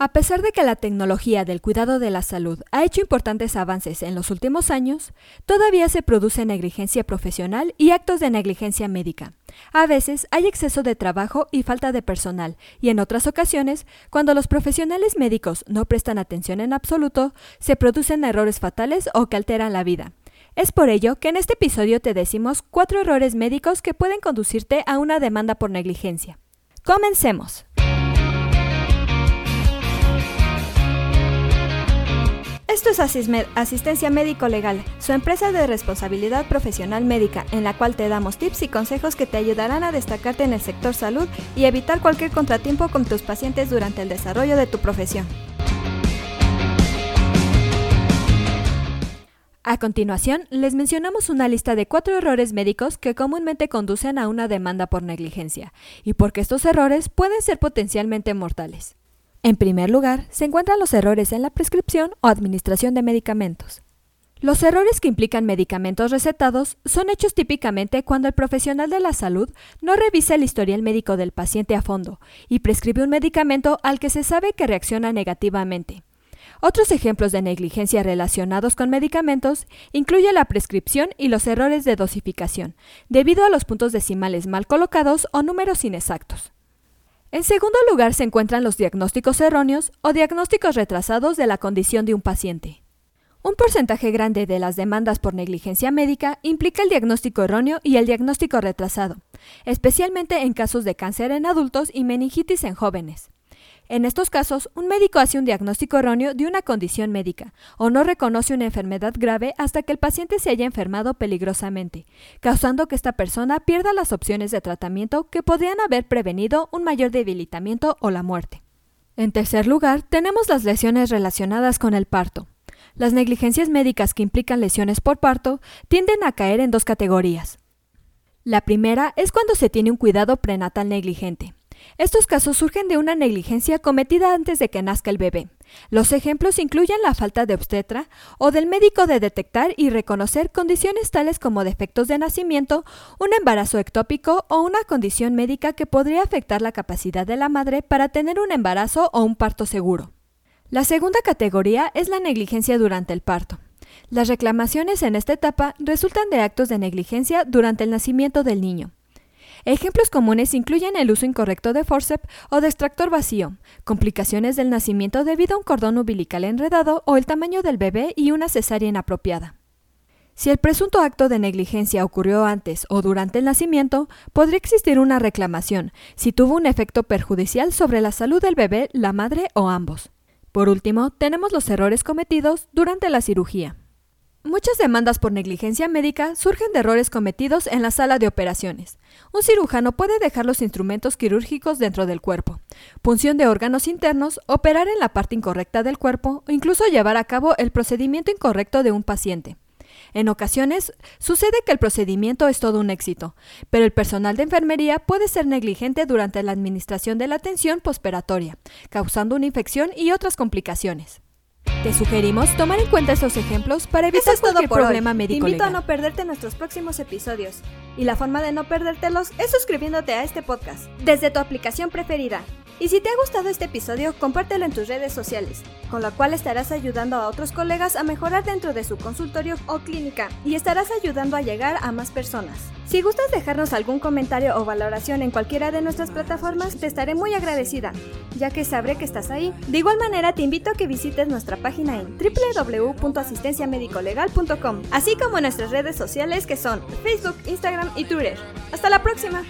A pesar de que la tecnología del cuidado de la salud ha hecho importantes avances en los últimos años, todavía se produce negligencia profesional y actos de negligencia médica. A veces hay exceso de trabajo y falta de personal, y en otras ocasiones, cuando los profesionales médicos no prestan atención en absoluto, se producen errores fatales o que alteran la vida. Es por ello que en este episodio te decimos cuatro errores médicos que pueden conducirte a una demanda por negligencia. Comencemos. Esto es Asistencia Médico Legal, su empresa de responsabilidad profesional médica, en la cual te damos tips y consejos que te ayudarán a destacarte en el sector salud y evitar cualquier contratiempo con tus pacientes durante el desarrollo de tu profesión. A continuación, les mencionamos una lista de cuatro errores médicos que comúnmente conducen a una demanda por negligencia, y porque estos errores pueden ser potencialmente mortales. En primer lugar, se encuentran los errores en la prescripción o administración de medicamentos. Los errores que implican medicamentos recetados son hechos típicamente cuando el profesional de la salud no revisa el historial médico del paciente a fondo y prescribe un medicamento al que se sabe que reacciona negativamente. Otros ejemplos de negligencia relacionados con medicamentos incluyen la prescripción y los errores de dosificación, debido a los puntos decimales mal colocados o números inexactos. En segundo lugar se encuentran los diagnósticos erróneos o diagnósticos retrasados de la condición de un paciente. Un porcentaje grande de las demandas por negligencia médica implica el diagnóstico erróneo y el diagnóstico retrasado, especialmente en casos de cáncer en adultos y meningitis en jóvenes. En estos casos, un médico hace un diagnóstico erróneo de una condición médica o no reconoce una enfermedad grave hasta que el paciente se haya enfermado peligrosamente, causando que esta persona pierda las opciones de tratamiento que podrían haber prevenido un mayor debilitamiento o la muerte. En tercer lugar, tenemos las lesiones relacionadas con el parto. Las negligencias médicas que implican lesiones por parto tienden a caer en dos categorías. La primera es cuando se tiene un cuidado prenatal negligente. Estos casos surgen de una negligencia cometida antes de que nazca el bebé. Los ejemplos incluyen la falta de obstetra o del médico de detectar y reconocer condiciones tales como defectos de nacimiento, un embarazo ectópico o una condición médica que podría afectar la capacidad de la madre para tener un embarazo o un parto seguro. La segunda categoría es la negligencia durante el parto. Las reclamaciones en esta etapa resultan de actos de negligencia durante el nacimiento del niño. Ejemplos comunes incluyen el uso incorrecto de forceps o de extractor vacío, complicaciones del nacimiento debido a un cordón umbilical enredado o el tamaño del bebé y una cesárea inapropiada. Si el presunto acto de negligencia ocurrió antes o durante el nacimiento, podría existir una reclamación si tuvo un efecto perjudicial sobre la salud del bebé, la madre o ambos. Por último, tenemos los errores cometidos durante la cirugía. Muchas demandas por negligencia médica surgen de errores cometidos en la sala de operaciones. Un cirujano puede dejar los instrumentos quirúrgicos dentro del cuerpo, punción de órganos internos, operar en la parte incorrecta del cuerpo o incluso llevar a cabo el procedimiento incorrecto de un paciente. En ocasiones sucede que el procedimiento es todo un éxito, pero el personal de enfermería puede ser negligente durante la administración de la atención posperatoria, causando una infección y otras complicaciones. Te sugerimos tomar en cuenta estos ejemplos para evitar es todo cualquier por problema hoy. Te médico invito a no perderte nuestros próximos episodios. Y la forma de no perdértelos es suscribiéndote a este podcast desde tu aplicación preferida. Y si te ha gustado este episodio, compártelo en tus redes sociales, con lo cual estarás ayudando a otros colegas a mejorar dentro de su consultorio o clínica y estarás ayudando a llegar a más personas. Si gustas dejarnos algún comentario o valoración en cualquiera de nuestras plataformas, te estaré muy agradecida, ya que sabré que estás ahí. De igual manera, te invito a que visites nuestra página en www.asistenciamedicolegal.com, así como nuestras redes sociales que son Facebook, Instagram y Twitter. ¡Hasta la próxima!